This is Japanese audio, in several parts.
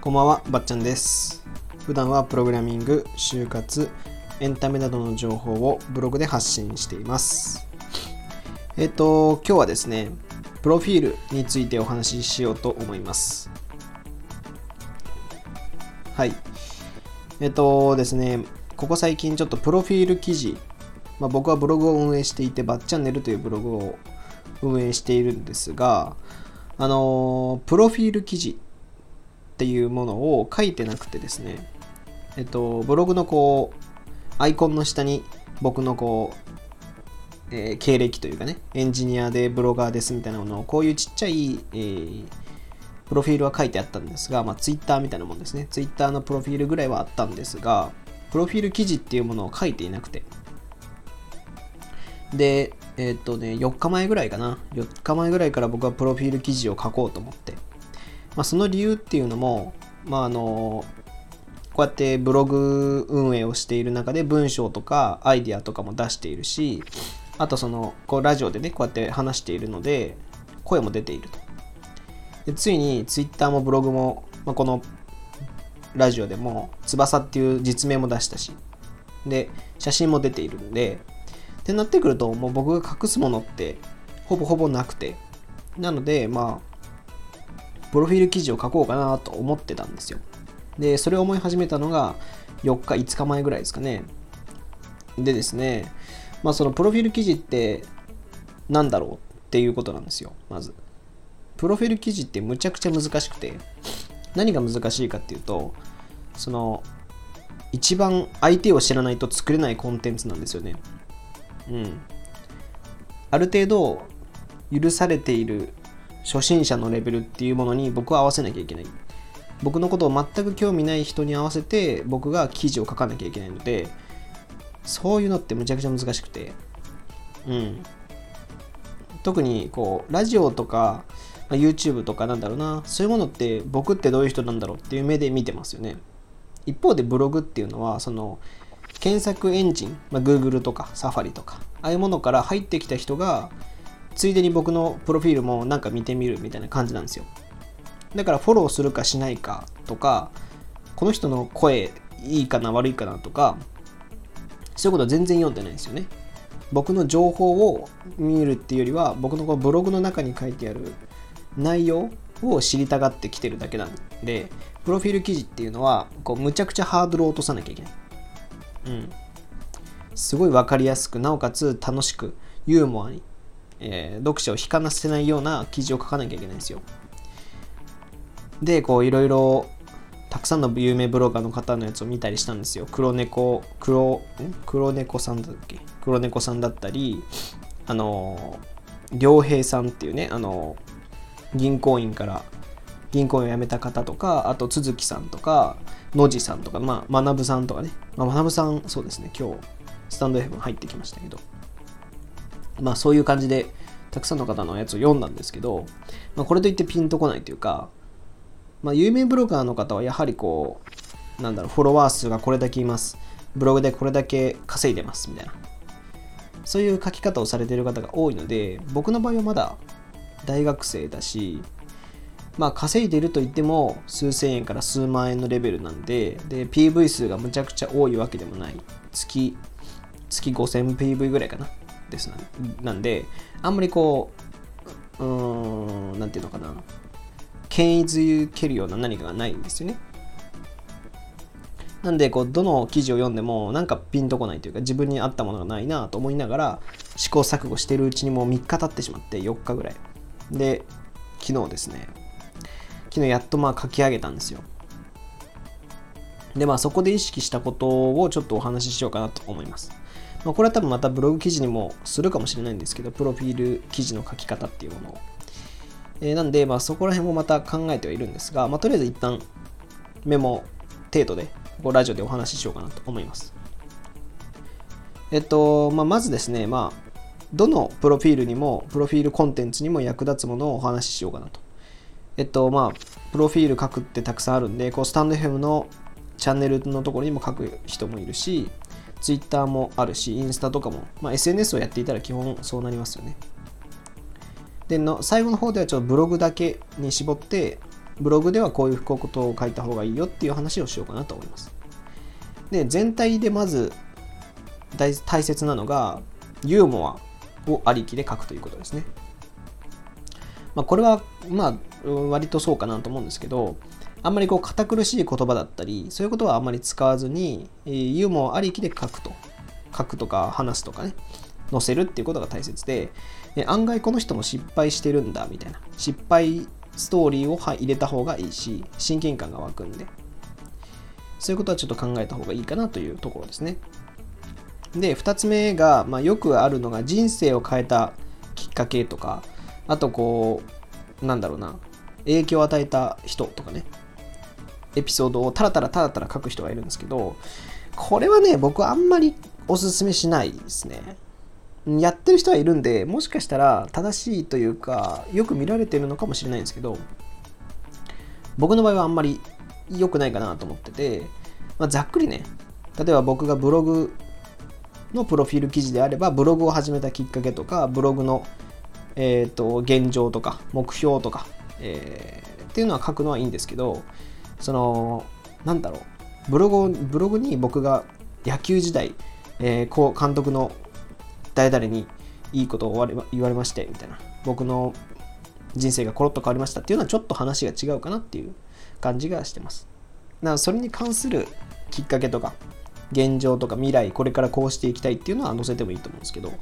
こんばんは、ばっちゃんです。普段はプログラミング、就活、エンタメなどの情報をブログで発信しています。えっ、と、今日はですね、プロフィールについてお話ししようと思います。はい。えっ、とですね、ここ最近ちょっとプロフィール記事、まあ、僕はブログを運営していて、ばっチャンネルというブログを運営しているんですが、あのプロフィール記事っていうものを書いてなくてですね、えっと、ブログのこう、アイコンの下に僕のこう、えー経歴というかね、エンジニアでブロガーですみたいなものを、こういうちっちゃい、えープロフィールは書いてあったんですが、まあ、ツイッターみたいなもんですね。ツイッターのプロフィールぐらいはあったんですが、プロフィール記事っていうものを書いていなくて。で、えっとね、4日前ぐらいかな。4日前ぐらいから僕はプロフィール記事を書こうと思って。まあ、その理由っていうのも、まあ、あのこうやってブログ運営をしている中で文章とかアイディアとかも出しているしあとそのこうラジオでねこうやって話しているので声も出ているとでついにツイッターもブログも、まあ、このラジオでも翼っていう実名も出したしで写真も出ているんでってなってくるともう僕が隠すものってほぼほぼなくてなのでまあプロフィール記事を書こうかなと思ってたんですよ。で、それを思い始めたのが4日、5日前ぐらいですかね。でですね、まあそのプロフィール記事って何だろうっていうことなんですよ、まず。プロフィール記事ってむちゃくちゃ難しくて、何が難しいかっていうと、その、一番相手を知らないと作れないコンテンツなんですよね。うん。ある程度許されている初心者のレベルっていうものに僕は合わせなきゃいけない。僕のことを全く興味ない人に合わせて僕が記事を書かなきゃいけないので、そういうのってむちゃくちゃ難しくて。うん。特にこう、ラジオとか、まあ YouTube とかなんだろうな、そういうものって僕ってどういう人なんだろうっていう目で見てますよね。一方でブログっていうのは、その、検索エンジン、まあ、Google とか Safari とか、ああいうものから入ってきた人が、ついでに僕のプロフィールもなんか見てみるみたいな感じなんですよ。だからフォローするかしないかとか、この人の声いいかな悪いかなとか、そういうことは全然読んでないんですよね。僕の情報を見るっていうよりは、僕のこのブログの中に書いてある内容を知りたがってきてるだけなんで、プロフィール記事っていうのは、こうむちゃくちゃハードルを落とさなきゃいけない。うん。すごい分かりやすく、なおかつ楽しく、ユーモアにえー読者を引かなせないような記事を書かなきゃいけないんですよ。で、こういろいろたくさんの有名ブロガーの方のやつを見たりしたんですよ。黒猫、黒、黒猫さんだっけ？黒猫さんだったり、あの、良平さんっていうね、あの銀行員から銀行を辞めた方とか、あと都築さんとか、野地さんとか、まあ、学さんとかね、まあ、学さん、そうですね、今日、スタンド F 入ってきましたけど、まあそういう感じでたくさんの方のやつを読んだんですけど、まあ、これといってピンとこないというか、まあ、有名ブロガーの方はやはりこうなんだろうフォロワー数がこれだけいます。ブログでこれだけ稼いでますみたいな。そういう書き方をされている方が多いので僕の場合はまだ大学生だしまあ稼いでると言っても数千円から数万円のレベルなんでで PV 数がむちゃくちゃ多いわけでもない。月月 5000PV ぐらいかな。ですなんであんまりこううーんなんていうのかな。権威づけるような何かがないんですよね。なんでこうどの記事を読んでもなんかピンとこないというか自分に合ったものがないなと思いながら試行錯誤してるうちにもう3日経ってしまって4日ぐらい。で昨日ですね昨日やっとまあ書き上げたんですよでまあそこで意識したことをちょっとお話ししようかなと思いますまあ、これは多分またブログ記事にもするかもしれないんですけど、プロフィール記事の書き方っていうものを。えーなんで、まあ、そこら辺もまた考えてはいるんですが、まあ、とりあえず一旦メモ程度で、こうラジオでお話ししようかなと思います。えっと、まあ、まずですね、まあ、どのプロフィールにも、プロフィールコンテンツにも役立つものをお話ししようかなと。えっと、まあ、プロフィール書くってたくさんあるんで、こう、スタンド FM のチャンネルのところにも書く人もいるし、ツイッターもあるし、インスタとかも、まあ、SNS をやっていたら基本そうなりますよね。での最後の方ではちょっとブログだけに絞ってブログではこういうことを書いた方がいいよっていう話をしようかなと思いますで全体でまず大切なのがユーモアをありきで書くということですねまあ、これはまあ割とそうかなと思うんですけどあんまりこう堅苦しい言葉だったりそういうことはあんまり使わずにユーモアありきで書くと。書くとか話すとかね。載せるっていうことが大切で案外この人も失敗してるんだみたいな。失敗ストーリーを入れた方がいいし親近感が湧くんで。そういうことはちょっと考えた方がいいかなというところですね。で2つ目が、まあ、よくあるのが人生を変えたきっかけとかあとこうなんだろうな。影響を与えた人とかね。エピソードをタラタラタラタラ書く人がいるんですけどこれはね僕はあんまりおすすめしないですね。やってる人はいるんでもしかしたら正しいというかよく見られてるのかもしれないんですけど僕の場合はあんまり良くないかなと思ってて、まあ、ざっくりね例えば僕がブログのプロフィール記事であればブログを始めたきっかけとかブログの、えーと、現状とか目標とか、えー、っていうのは書くのはいいんですけどそのなんだろうブログブログに僕が野球時代、えー、こう監督の誰々にいいことを言われましてみたいな。僕の人生がコロッと変わりましたっていうのはちょっと話が違うかなっていう感じがしてます。だからそれに関するきっかけとか現状とか未来これからこうしていきたいっていうのは載せてもいいと思うんですけど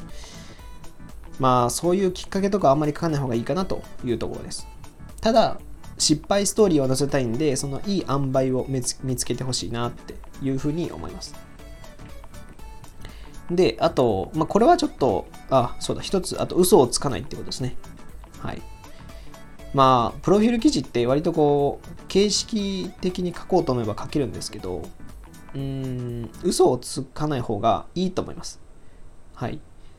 まあそういうきっかけとかあんまり書かない方がいいかなというところですただ失敗ストーリーを載せたいんでそのいい塩梅を見つけてほしいなっていうふうに思いますで、あと、まあ、これはちょっと、あ、そうだ、一つ、あと、嘘をつかないってことですね。はい。まあ、プロフィール記事って割とこう、形式的に書こうと思えば書けるんですけど、うーん、嘘をつかない方がいいと思います。はい。っ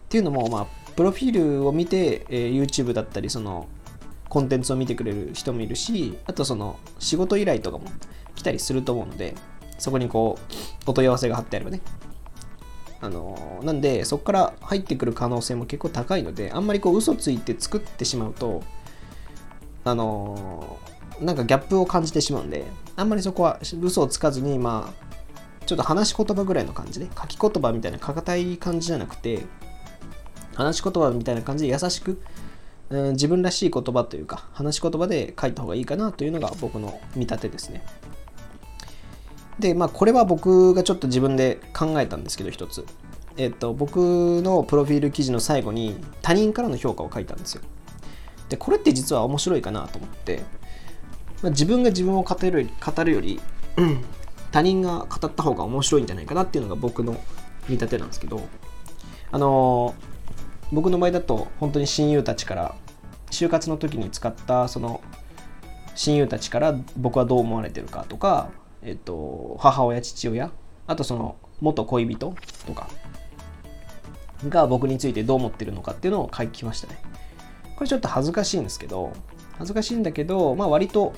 ていうのも、まあ、プロフィールを見て、えー、YouTube だったり、その、コンテンツを見てくれる人もいるし、あとその、仕事依頼とかも来たりすると思うので、そこにこう、お問い合わせが貼ってあればね、あのなんでそこから入ってくる可能性も結構高いのであんまりこう嘘ついて作ってしまうとあのなんかギャップを感じてしまうんであんまりそこは嘘をつかずにまあちょっと話し言葉ぐらいの感じで書き言葉みたいな硬い感じじゃなくて話し言葉みたいな感じで優しく、うん、自分らしい言葉というか話し言葉で書いた方がいいかなというのが僕の見立てですね。で、まあ、これは僕がちょっと自分で考えたんですけど、一つ。えっと、僕のプロフィール記事の最後に他人からの評価を書いたんですよ。で、これって実は面白いかなと思って、まあ、自分が自分を語る語るより、うん、他人が語った方が面白いんじゃないかなっていうのが僕の見立てなんですけど、あのー、僕の場合だと本当に親友たちから就活の時に使ったその親友たちから僕はどう思われてるかとかえっと、母親、父親、あとその元恋人とかが僕についてどう思ってるのかっていうのを書きましたね。これちょっと恥ずかしいんですけど、恥ずかしいんだけど、まあ割と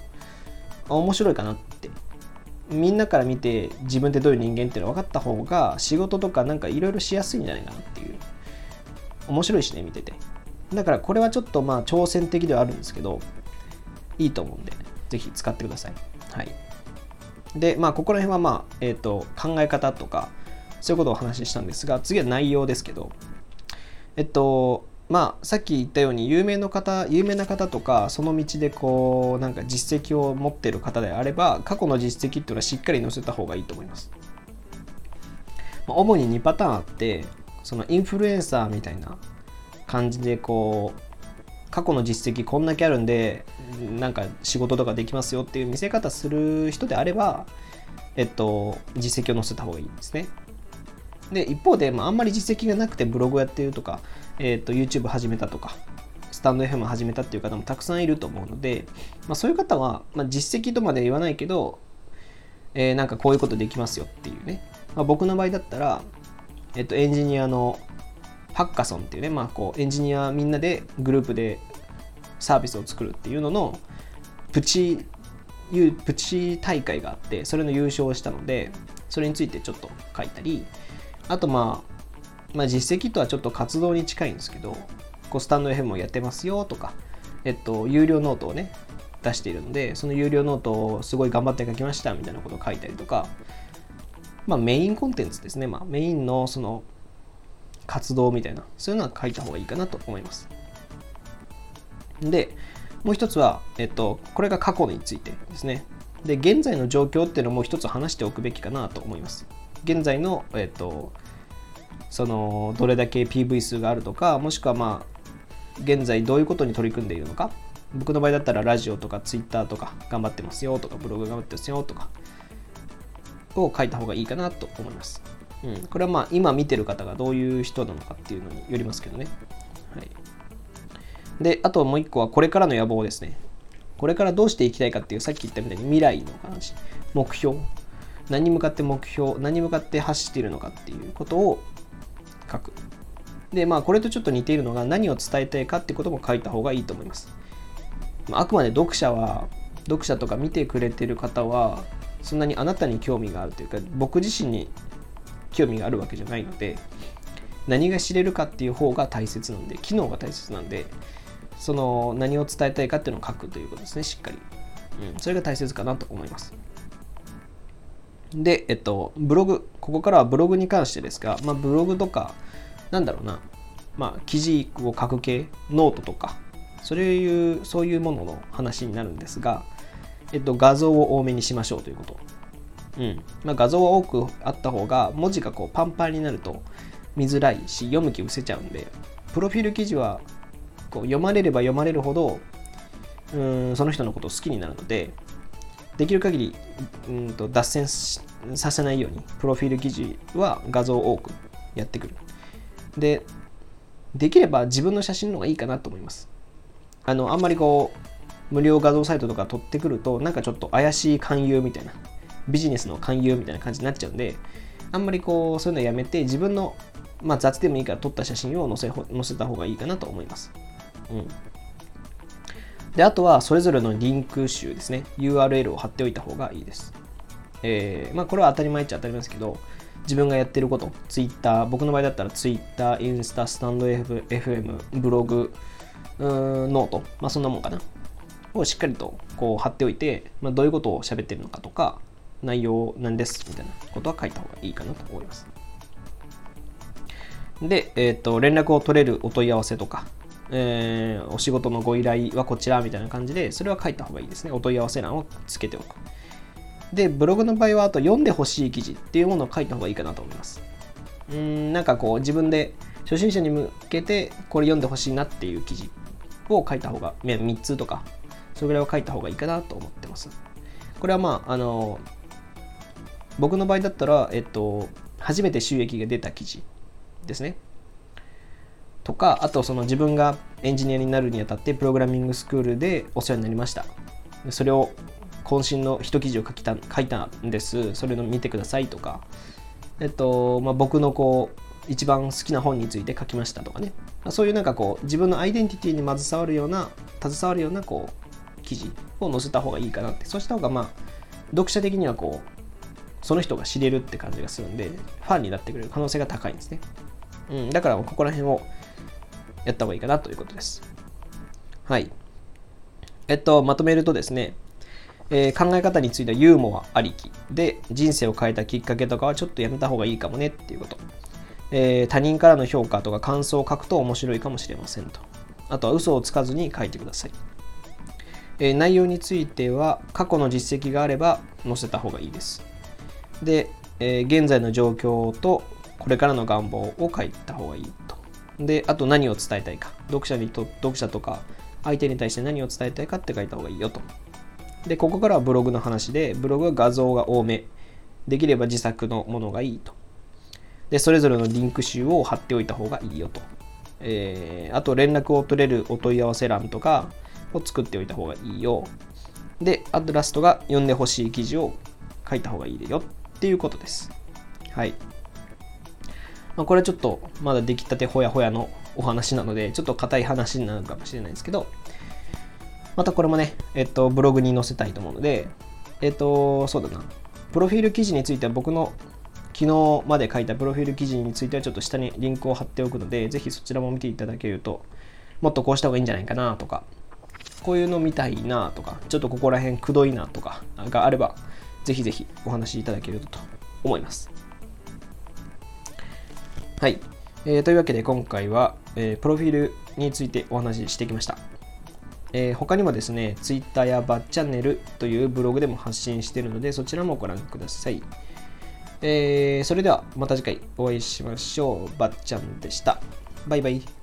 面白いかなって。みんなから見て自分ってどういう人間っていうの分かった方が仕事とかなんかいろいろしやすいんじゃないかなっていう。面白いしね、見てて。だからこれはちょっとまあ挑戦的ではあるんですけど、いいと思うんで、ぜひ使ってください。はい。で、まあ、ここら辺は、まあ、えっ、ー、と、考え方とか、そういうことをお話ししたんですが、次は内容ですけど、えっと、まあ、さっき言ったように、有名の方、有名な方とか、その道でこう、なんか実績を持ってる方であれば、過去の実績っていうのはしっかり載せた方がいいと思います。ま、主に2パターンあって、そのインフルエンサーみたいな感じでこう過去の実績こんだけあるんでなんか仕事とかできますよっていう見せ方する人であればえっと実績を載せた方がいいんですね。で一方で、まあ、あんまり実績がなくてブログやってるとか、えっと YouTube 始めたとかスタンド FM 始めたっていう方もたくさんいると思うので、まあ、そういう方は、まあ、実績とまで言わないけど、えー、なんかこういうことできますよっていうね、まあ、僕の場合だったら、えっと、エンジニアのハッカソンっていうね、まあ、こうエンジニアみんなでグループでサービスを作るっていうののプチプチ大会があってそれの優勝をしたのでそれについてちょっと書いたりあとまあ、まあ、実績とはちょっと活動に近いんですけどこうスタンド FM もやってますよとかえっと、有料ノートをね、出しているので、その有料ノートをすごい頑張って書きましたみたいなことを書いたりとか、まあ、メインコンテンツですね、まあ、メインのその活動みたいな、そういうのは書いた方がいいかなと思います。で、もう一つは、えっと、これが過去についてですね。で、現在の状況っていうのも一つ話しておくべきかなと思います。現在の、えっと、その、どれだけ PV 数があるとか、もしくはまあ、現在どういうことに取り組んでいるのか。僕の場合だったらラジオとか Twitter とか頑張ってますよとか、ブログ頑張ってますよとか、を書いた方がいいかなと思います。うん、これはまあ今見てる方がどういう人なのかっていうのによりますけどね。はい、で、あともう一個はこれからの野望ですね。これからどうしていきたいかっていうさっき言ったみたいに未来の話、目標、何に向かって目標、何に向かって走っているのかっていうことを書く。で、まあこれとちょっと似ているのが何を伝えたいかってことも書いた方がいいと思います。まあくまで読者は、読者とか見てくれてる方は、そんなにあなたに興味があるというか、僕自身に興味があるわけじゃないので何が知れるかっていう方が大切なんで機能が大切なんでその何を伝えたいかっていうのを書くということですねしっかり、うん、それが大切かなと思います。でえっとブログここからはブログに関してですが、まあ、ブログとかなんだろうなまあ記事を書く系ノートとかそういうそういうものの話になるんですが、えっと、画像を多めにしましょうということ。うん。まあ、画像は多くあった方が文字がこうパンパンになると見づらいし読む気失せちゃうんでプロフィール記事はこう読まれれば読まれるほどうんその人のことを好きになるのでできる限りうんと脱線させないようにプロフィール記事は画像を多くやってくる。でできれば自分の写真の方がいいかなと思います。あのあんまりこう無料画像サイトとか取ってくるとなんかちょっと怪しい勧誘みたいなビジネスの勧誘みたいな感じになっちゃうんで、あんまりこう、そういうのやめて、自分の、まあ、雑でもいいから撮った写真を載せ載せた方がいいかなと思います。うん。で、あとは、それぞれのリンク集ですね。URL を貼っておいた方がいいです。えー、まあ、これは当たり前っちゃ当たり前ですけど、自分がやってること、Twitter、僕の場合だったら Twitter、インスタ、 stand.fm、ブログ、うん note、まあそんなもんかな。をしっかりとこう貼っておいて、まあ、どういうことを喋ってるのかとか、内容なんですみたいなことは書いた方がいいかなと思います。で、えっ、ー、と、連絡を取れるお問い合わせとか、えー、お仕事のご依頼はこちらみたいな感じで、それは書いた方がいいですね。お問い合わせ欄をつけておく。で、ブログの場合は、あと読んでほしい記事っていうものを書いた方がいいかなと思います。うん、なんかこう、自分で初心者に向けて、これ読んでほしいなっていう記事を書いた方が、3つとか、それぐらいは書いた方がいいかなと思ってます。これはまあ、あの、僕の場合だったら、えっと、初めて収益が出た記事ですね。とか、あとその自分がエンジニアになるにあたってプログラミングスクールでお世話になりました。それを渾身の一記事を書きた書いたんです。それの見てくださいとか、えっと、まあ、僕のこう、一番好きな本について書きましたとかね。そういうなんかこう、自分のアイデンティティに携わるような、携わるようなこう、記事を載せた方がいいかなって。そうした方がまあ、読者的にはこう、その人が知れるって感じがするんで、ファンになってくれる可能性が高いんですね。うん、だからここら辺をやった方がいいかなということです。はい。えっと、まとめるとですね、えー、考え方についてはユーモアありきで人生を変えたきっかけとかはちょっとやめた方がいいかもねっていうこと。えー、他人からの評価とか感想を書くと面白いかもしれませんと。あとは嘘をつかずに書いてください。え、内容については過去の実績があれば載せた方がいいです。で、え、現在の状況とこれからの願望を書いた方がいいと。で、あと何を伝えたいか。読者にと、読者とか相手に対して何を伝えたいかって書いた方がいいよと。で、ここからはブログの話で、ブログは画像が多め。できれば自作のものがいいと。で、それぞれのリンク集を貼っておいた方がいいよと。えー、あと連絡を取れるお問い合わせ欄とかを作っておいた方がいいよ。で、あとラストが読んでほしい記事を書いた方がいいよっていうことです。はい。まあ、これはちょっとまだ出来たてほやほやのお話なので、ちょっと硬い話になるかもしれないですけど、またこれもね、えっと、ブログに載せたいと思うので、えっと、そうだな。プロフィール記事については僕の昨日まで書いたプロフィール記事についてはちょっと下にリンクを貼っておくので、ぜひそちらも見ていただけると、もっとこうした方がいいんじゃないかなとか、こういうの見たいなとか、ちょっとここら辺くどいなとかがあれば、ぜひぜひお話しいただけると思います。はい。えー、というわけで今回は、えー、プロフィールについてお話ししてきました。えー、他にもですね、Twitter やバッチャンネルというブログでも発信しているので、そちらもご覧ください。えー、それではまた次回お会いしましょう。ばっちゃんでした。バイバイ。